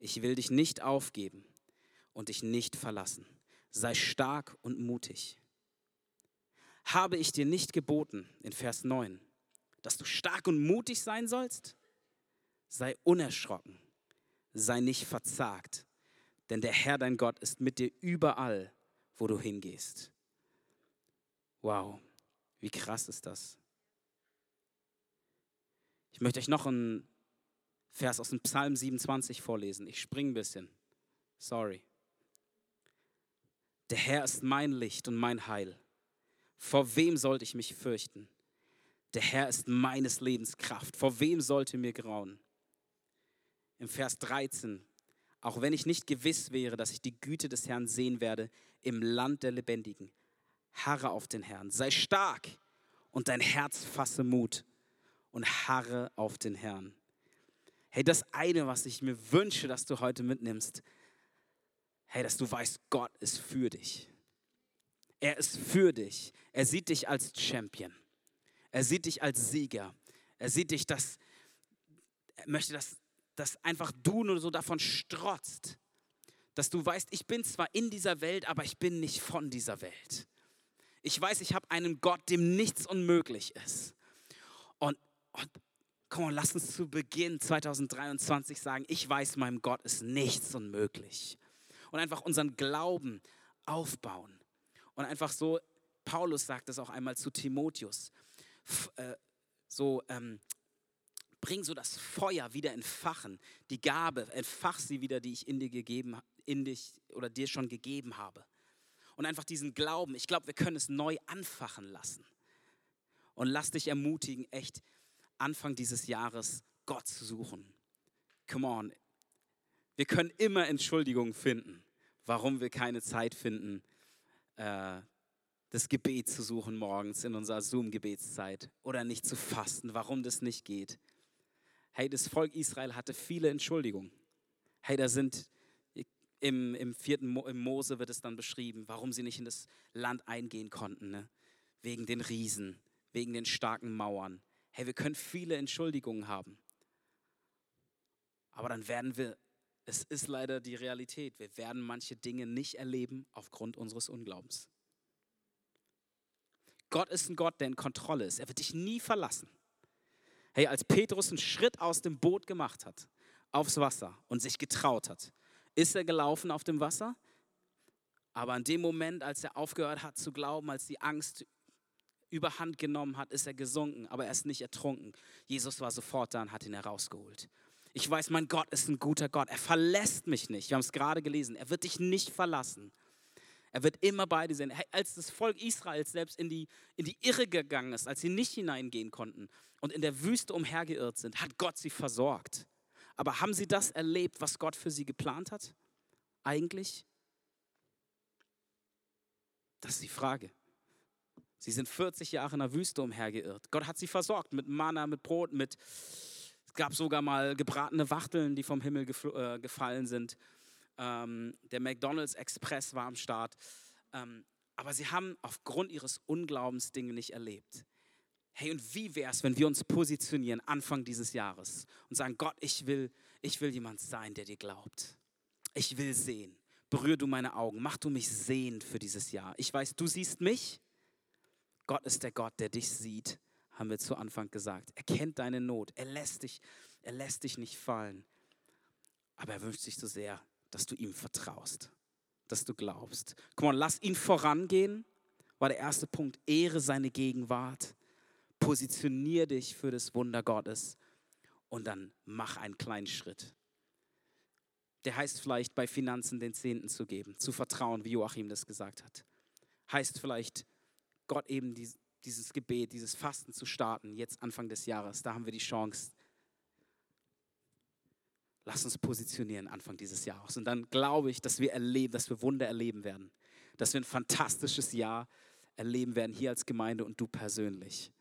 B: Ich will dich nicht aufgeben und dich nicht verlassen. Sei stark und mutig. Habe ich dir nicht geboten, in Vers 9, dass du stark und mutig sein sollst? Sei unerschrocken, sei nicht verzagt, denn der Herr dein Gott ist mit dir überall, wo du hingehst. Wow, wie krass ist das? Ich möchte euch noch einen Vers aus dem Psalm 27 vorlesen. Ich springe ein bisschen. Sorry. Der Herr ist mein Licht und mein Heil. Vor wem sollte ich mich fürchten? Der Herr ist meines Lebens Kraft. Vor wem sollte mir grauen? Im Vers 13. Auch wenn ich nicht gewiss wäre, dass ich die Güte des Herrn sehen werde im Land der Lebendigen, harre auf den Herrn. Sei stark und dein Herz fasse Mut und harre auf den Herrn. Hey, das eine, was ich mir wünsche, dass du heute mitnimmst, hey, dass du weißt, Gott ist für dich. Er ist für dich. Er sieht dich als Champion. Er sieht dich als Sieger. Er sieht dich, dass er möchte, dass, dass einfach du nur so davon strotzt, dass du weißt, ich bin zwar in dieser Welt, aber ich bin nicht von dieser Welt. Ich weiß, ich habe einen Gott, dem nichts unmöglich ist. Und, und komm, lass uns zu Beginn 2023 sagen, ich weiß, meinem Gott ist nichts unmöglich. Und einfach unseren Glauben aufbauen. Und einfach so, Paulus sagt es auch einmal zu Timotheus, äh, so, ähm, bring so das Feuer wieder entfachen, die Gabe, entfach sie wieder, die ich in dir gegeben, in dich oder dir schon gegeben habe. Und einfach diesen Glauben, ich glaube, wir können es neu anfachen lassen. Und lass dich ermutigen, echt Anfang dieses Jahres Gott zu suchen. Come on. Wir können immer Entschuldigungen finden, warum wir keine Zeit finden, äh, das Gebet zu suchen morgens in unserer Zoom-Gebetszeit oder nicht zu fasten, warum das nicht geht. Hey, das Volk Israel hatte viele Entschuldigungen. Hey, da sind im, im vierten Mo, im Mose wird es dann beschrieben, warum sie nicht in das Land eingehen konnten. Ne? Wegen den Riesen, wegen den starken Mauern. Hey, wir können viele Entschuldigungen haben. Aber dann werden wir, es ist leider die Realität, wir werden manche Dinge nicht erleben aufgrund unseres Unglaubens. Gott ist ein Gott, der in Kontrolle ist. Er wird dich nie verlassen. Hey, als Petrus einen Schritt aus dem Boot gemacht hat, aufs Wasser und sich getraut hat, ist er gelaufen auf dem Wasser. Aber in dem Moment, als er aufgehört hat zu glauben, als die Angst überhand genommen hat, ist er gesunken, aber er ist nicht ertrunken. Jesus war sofort da und hat ihn herausgeholt. Ich weiß, mein Gott ist ein guter Gott. Er verlässt mich nicht. Wir haben es gerade gelesen. Er wird dich nicht verlassen. Er wird immer bei dir sein. Als das Volk Israels selbst in die, in die Irre gegangen ist, als sie nicht hineingehen konnten und in der Wüste umhergeirrt sind, hat Gott sie versorgt. Aber haben sie das erlebt, was Gott für sie geplant hat? Eigentlich? Das ist die Frage. Sie sind 40 Jahre in der Wüste umhergeirrt. Gott hat sie versorgt mit Manna, mit Brot, mit. Es gab sogar mal gebratene Wachteln, die vom Himmel äh, gefallen sind. Ähm, der McDonald's Express war am Start. Ähm, aber sie haben aufgrund ihres Unglaubens Dinge nicht erlebt. Hey, und wie wäre es, wenn wir uns positionieren Anfang dieses Jahres und sagen, Gott, ich will, ich will jemand sein, der dir glaubt. Ich will sehen. Berühr du meine Augen. Mach du mich sehend für dieses Jahr. Ich weiß, du siehst mich. Gott ist der Gott, der dich sieht, haben wir zu Anfang gesagt. Er kennt deine Not. Er lässt dich, er lässt dich nicht fallen. Aber er wünscht sich so sehr, dass du ihm vertraust, dass du glaubst. Komm lass ihn vorangehen, war der erste Punkt. Ehre seine Gegenwart. Positionier dich für das Wunder Gottes und dann mach einen kleinen Schritt. Der heißt vielleicht bei Finanzen den Zehnten zu geben, zu vertrauen, wie Joachim das gesagt hat. Heißt vielleicht Gott eben dieses Gebet, dieses Fasten zu starten, jetzt Anfang des Jahres. Da haben wir die Chance, Lass uns positionieren Anfang dieses Jahres. Und dann glaube ich, dass wir erleben, dass wir Wunder erleben werden. Dass wir ein fantastisches Jahr erleben werden, hier als Gemeinde und du persönlich.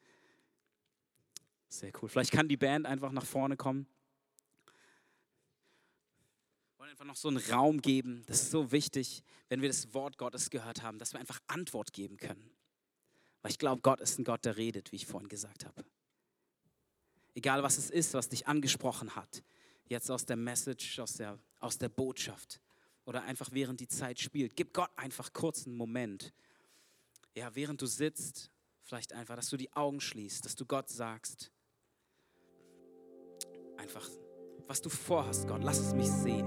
B: Sehr cool. Vielleicht kann die Band einfach nach vorne kommen. Wir wollen einfach noch so einen Raum geben. Das ist so wichtig, wenn wir das Wort Gottes gehört haben, dass wir einfach Antwort geben können. Weil ich glaube, Gott ist ein Gott, der redet, wie ich vorhin gesagt habe. Egal was es ist, was dich angesprochen hat, jetzt aus der Message, aus der, aus der Botschaft oder einfach während die Zeit spielt. Gib Gott einfach kurz einen Moment. Ja, während du sitzt, vielleicht einfach, dass du die Augen schließt, dass du Gott sagst, einfach, was du vorhast, Gott, lass es mich sehen.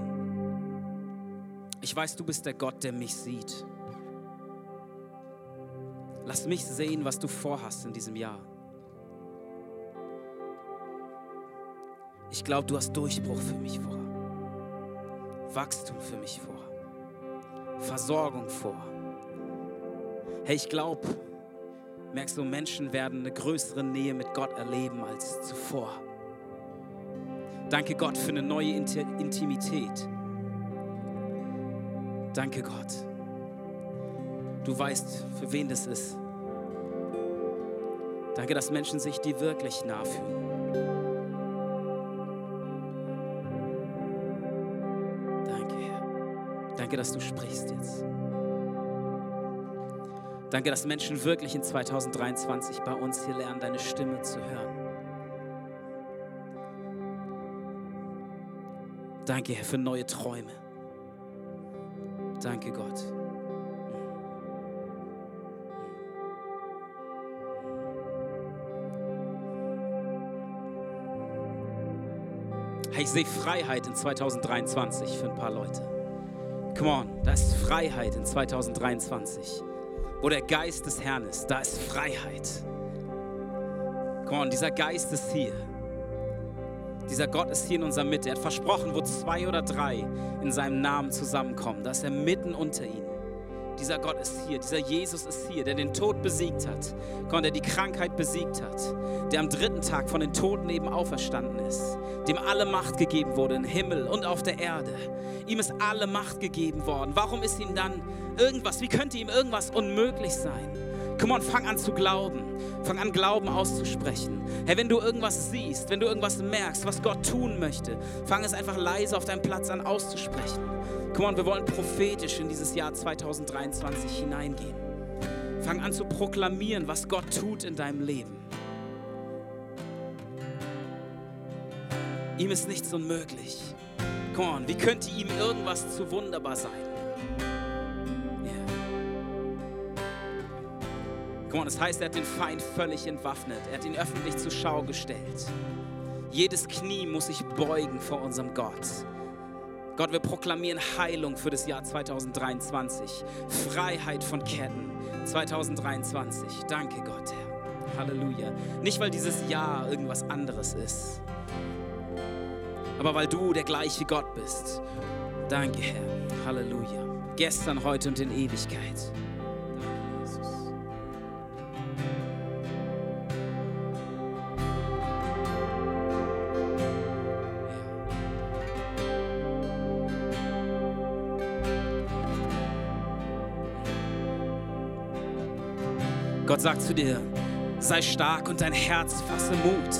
B: Ich weiß, du bist der Gott, der mich sieht. Lass mich sehen, was du vorhast in diesem Jahr. Ich glaube, du hast Durchbruch für mich vor. Wachstum für mich vor. Versorgung vor. Hey, ich glaube, merkst du, Menschen werden eine größere Nähe mit Gott erleben als zuvor. Danke Gott für eine neue Intimität. Danke Gott. Du weißt, für wen das ist. Danke, dass Menschen sich dir wirklich nah fühlen. Danke, dass du sprichst jetzt. Danke, dass Menschen wirklich in 2023 bei uns hier lernen, deine Stimme zu hören. Danke, Herr, für neue Träume. Danke, Gott. Ich sehe Freiheit in 2023 für ein paar Leute. Come on, da ist Freiheit in 2023. Wo der Geist des Herrn ist, da ist Freiheit. Come on, dieser Geist ist hier. Dieser Gott ist hier in unserer Mitte. Er hat versprochen, wo zwei oder drei in seinem Namen zusammenkommen, da ist er mitten unter ihnen. Dieser Gott ist hier, dieser Jesus ist hier, der den Tod besiegt hat, der die Krankheit besiegt hat, der am dritten Tag von den Toten eben auferstanden ist, dem alle Macht gegeben wurde im Himmel und auf der Erde. Ihm ist alle Macht gegeben worden. Warum ist ihm dann irgendwas, wie könnte ihm irgendwas unmöglich sein? Komm on, fang an zu glauben. Fang an, Glauben auszusprechen. Hey, wenn du irgendwas siehst, wenn du irgendwas merkst, was Gott tun möchte, fang es einfach leise auf deinem Platz an auszusprechen. Komm on, wir wollen prophetisch in dieses Jahr 2023 hineingehen. Fang an zu proklamieren, was Gott tut in deinem Leben. Ihm ist nichts unmöglich. Komm on, wie könnte ihm irgendwas zu wunderbar sein? On, das heißt, er hat den Feind völlig entwaffnet. Er hat ihn öffentlich zur Schau gestellt. Jedes Knie muss sich beugen vor unserem Gott. Gott, wir proklamieren Heilung für das Jahr 2023. Freiheit von Ketten 2023. Danke, Gott, Herr. Halleluja. Nicht, weil dieses Jahr irgendwas anderes ist, aber weil du der gleiche Gott bist. Danke, Herr. Halleluja. Gestern, heute und in Ewigkeit. Gott sagt zu dir, sei stark und dein Herz fasse Mut.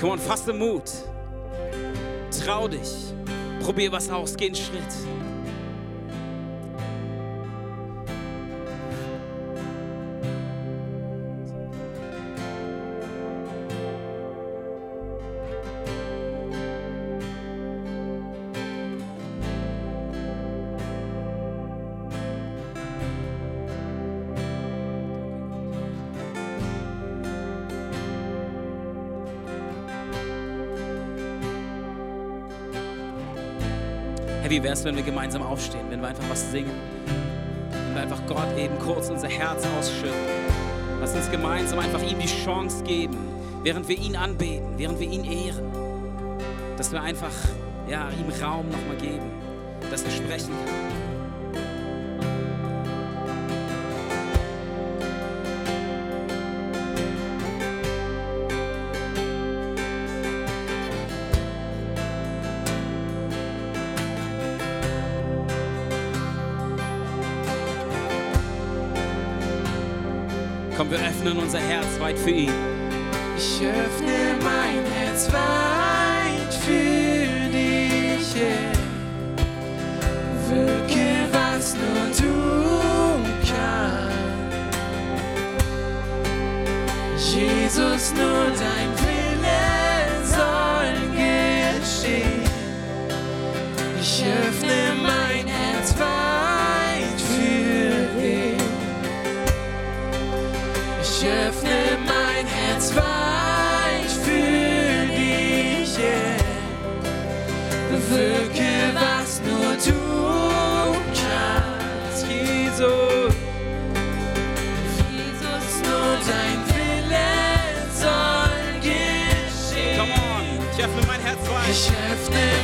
B: Komm on, fasse Mut. Trau dich. Probier was aus, geh einen Schritt. Wäre es, wenn wir gemeinsam aufstehen, wenn wir einfach was singen, wenn wir einfach Gott eben kurz unser Herz ausschütten. Lass uns gemeinsam einfach ihm die Chance geben, während wir ihn anbeten, während wir ihn ehren, dass wir einfach ja, ihm Raum nochmal geben, dass er sprechen kann. Komm, wir öffnen unser Herz weit für ihn.
C: Ich öffne mein Herz weit für dich, yeah. Wirke, was nur du kannst. Jesus, nur dein Wille soll geschehen. Ich öffne Was nur du kannst, Jesus. Jesus, nur dein Wille soll geschehen.
B: Come on, ich öffne mein Herz weit.
C: Ich öffne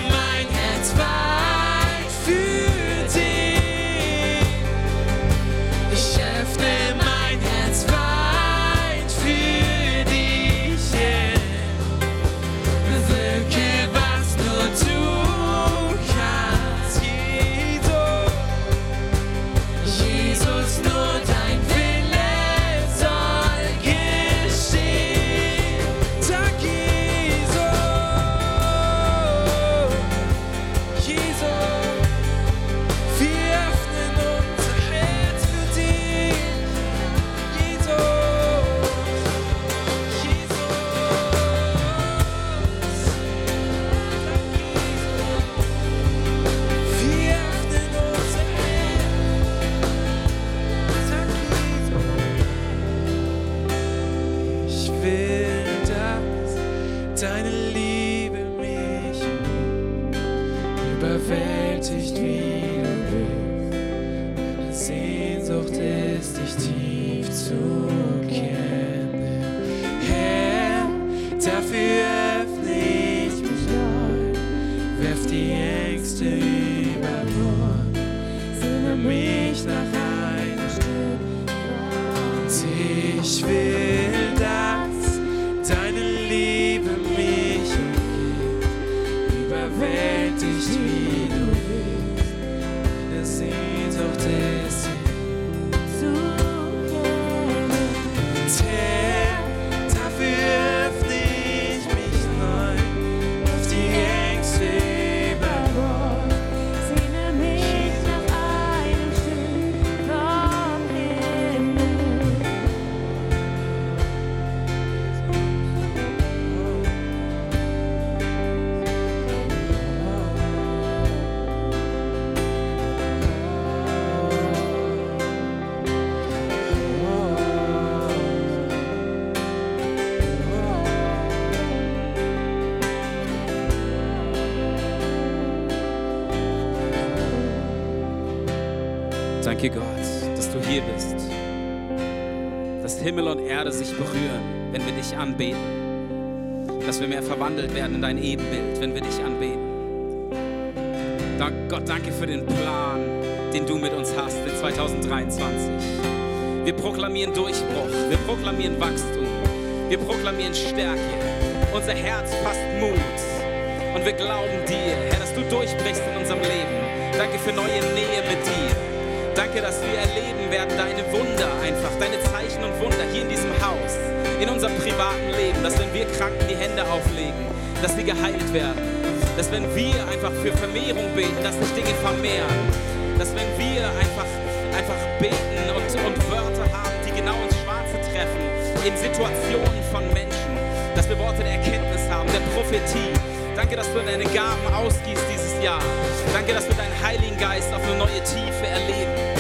B: Danke Gott, dass du hier bist. Dass Himmel und Erde sich berühren, wenn wir dich anbeten. Dass wir mehr verwandelt werden in dein Ebenbild, wenn wir dich anbeten. Dank, Gott, danke für den Plan, den du mit uns hast in 2023. Wir proklamieren Durchbruch, wir proklamieren Wachstum, wir proklamieren Stärke. Unser Herz fasst Mut. Und wir glauben dir, Herr, dass du durchbrichst in unserem Leben. Danke für neue Nähe mit dir. Danke, dass wir erleben werden deine Wunder einfach, deine Zeichen und Wunder hier in diesem Haus, in unserem privaten Leben, dass wenn wir Kranken die Hände auflegen, dass sie geheilt werden. Dass wenn wir einfach für Vermehrung beten, dass sich Dinge vermehren. Dass wenn wir einfach, einfach beten und, und Wörter haben, die genau ins Schwarze treffen, in Situationen von Menschen, dass wir Worte der Erkenntnis haben, der Prophetie. Danke, dass du deine Gaben ausgießt dieses Jahr. Danke, dass wir deinen Heiligen Geist auf eine neue Tiefe erleben.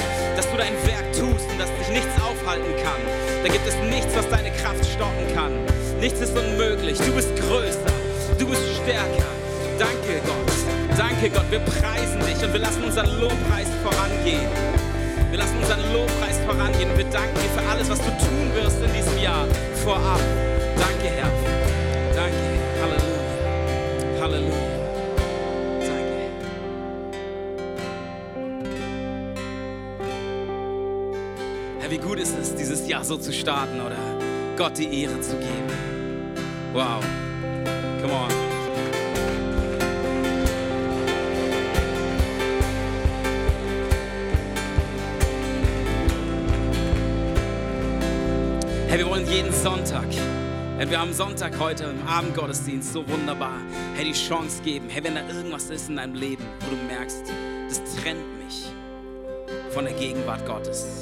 B: Du dein Werk tust und dass dich nichts aufhalten kann. Da gibt es nichts, was deine Kraft stoppen kann. Nichts ist unmöglich. Du bist größer. Du bist stärker. Danke, Gott. Danke, Gott. Wir preisen dich und wir lassen unseren Lobpreis vorangehen. Wir lassen unseren Lobpreis vorangehen wir danken dir für alles, was du tun wirst in diesem Jahr vorab. Danke, Herr. Danke. Halleluja. Halleluja. Wie gut ist es, dieses Jahr so zu starten oder Gott die Ehre zu geben. Wow. Come on. Hey, wir wollen jeden Sonntag, wenn wir am Sonntag heute im Abendgottesdienst so wunderbar, hey, die Chance geben, hey, wenn da irgendwas ist in deinem Leben, wo du merkst, das trennt mich von der Gegenwart Gottes.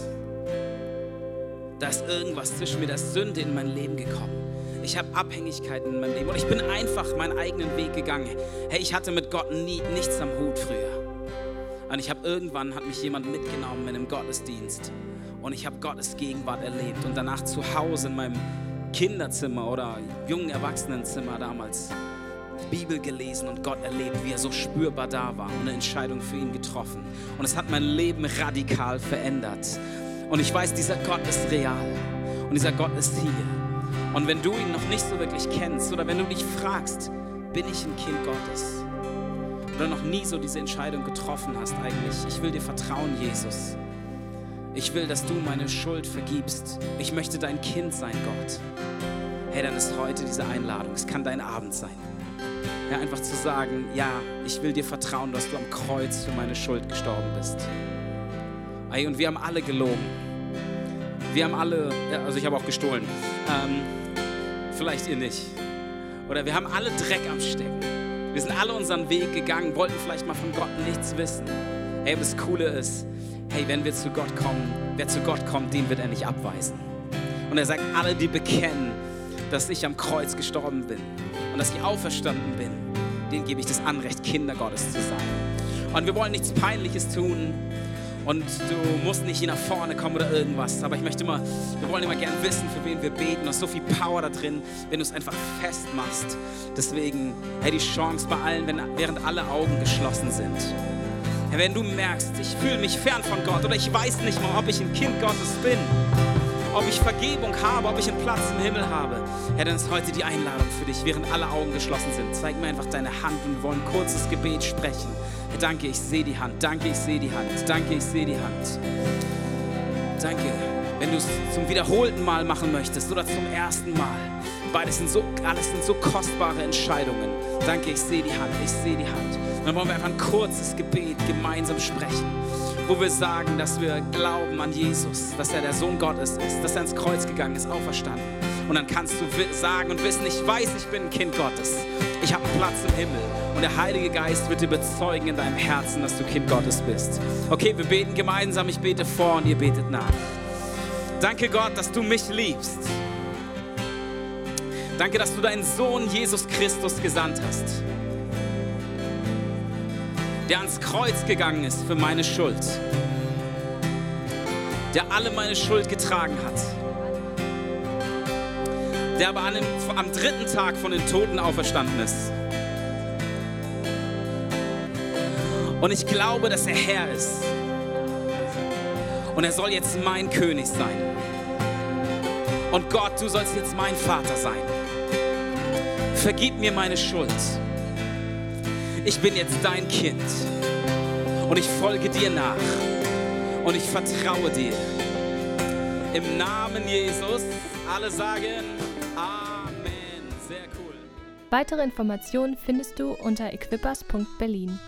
B: Da ist irgendwas zwischen mir, da ist Sünde in mein Leben gekommen. Ich habe Abhängigkeiten in meinem Leben und ich bin einfach meinen eigenen Weg gegangen. Hey, ich hatte mit Gott nie, nichts am Hut früher. Und ich habe irgendwann hat mich jemand mitgenommen in einem Gottesdienst und ich habe Gottes Gegenwart erlebt und danach zu Hause in meinem Kinderzimmer oder jungen Erwachsenenzimmer damals Bibel gelesen und Gott erlebt, wie er so spürbar da war und eine Entscheidung für ihn getroffen. Und es hat mein Leben radikal verändert. Und ich weiß, dieser Gott ist real und dieser Gott ist hier. Und wenn du ihn noch nicht so wirklich kennst oder wenn du dich fragst, bin ich ein Kind Gottes? Oder noch nie so diese Entscheidung getroffen hast eigentlich, ich will dir vertrauen, Jesus. Ich will, dass du meine Schuld vergibst. Ich möchte dein Kind sein, Gott. Hey, dann ist heute diese Einladung. Es kann dein Abend sein. Ja, einfach zu sagen, ja, ich will dir vertrauen, dass du am Kreuz für meine Schuld gestorben bist. Hey, und wir haben alle gelogen. Wir haben alle, also ich habe auch gestohlen. Ähm, vielleicht ihr nicht. Oder wir haben alle Dreck am Stecken. Wir sind alle unseren Weg gegangen, wollten vielleicht mal von Gott nichts wissen. Hey, das Coole ist, hey, wenn wir zu Gott kommen, wer zu Gott kommt, den wird er nicht abweisen. Und er sagt, alle, die bekennen, dass ich am Kreuz gestorben bin und dass ich auferstanden bin, denen gebe ich das Anrecht, Kinder Gottes zu sein. Und wir wollen nichts Peinliches tun. Und du musst nicht hier nach vorne kommen oder irgendwas. Aber ich möchte immer, wir wollen immer gern wissen, für wen wir beten. Da ist so viel Power da drin, wenn du es einfach festmachst. Deswegen, hey, die Chance bei allen, wenn, während alle Augen geschlossen sind. Herr, wenn du merkst, ich fühle mich fern von Gott oder ich weiß nicht mal, ob ich ein Kind Gottes bin, ob ich Vergebung habe, ob ich einen Platz im Himmel habe, Herr, dann ist heute die Einladung für dich, während alle Augen geschlossen sind. Zeig mir einfach deine Hand und wir wollen ein kurzes Gebet sprechen. Danke, ich sehe die Hand. Danke, ich sehe die Hand. Danke, ich sehe die Hand. Danke. Wenn du es zum wiederholten Mal machen möchtest oder zum ersten Mal. Beides sind so, alles sind so kostbare Entscheidungen. Danke, ich sehe die Hand, ich sehe die Hand. Und dann wollen wir einfach ein kurzes Gebet gemeinsam sprechen, wo wir sagen, dass wir glauben an Jesus, dass er der Sohn Gottes ist, dass er ins Kreuz gegangen ist, auferstanden. Und dann kannst du sagen und wissen, ich weiß, ich bin ein Kind Gottes. Ich habe einen Platz im Himmel. Und der Heilige Geist wird dir bezeugen in deinem Herzen, dass du Kind Gottes bist. Okay, wir beten gemeinsam. Ich bete vor und ihr betet nach. Danke Gott, dass du mich liebst. Danke, dass du deinen Sohn Jesus Christus gesandt hast, der ans Kreuz gegangen ist für meine Schuld, der alle meine Schuld getragen hat, der aber an dem, am dritten Tag von den Toten auferstanden ist. Und ich glaube, dass er Herr ist. Und er soll jetzt mein König sein. Und Gott, du sollst jetzt mein Vater sein. Vergib mir meine Schuld. Ich bin jetzt dein Kind. Und ich folge dir nach. Und ich vertraue dir. Im Namen Jesus. Alle sagen Amen. Sehr cool.
A: Weitere Informationen findest du unter equippers.berlin.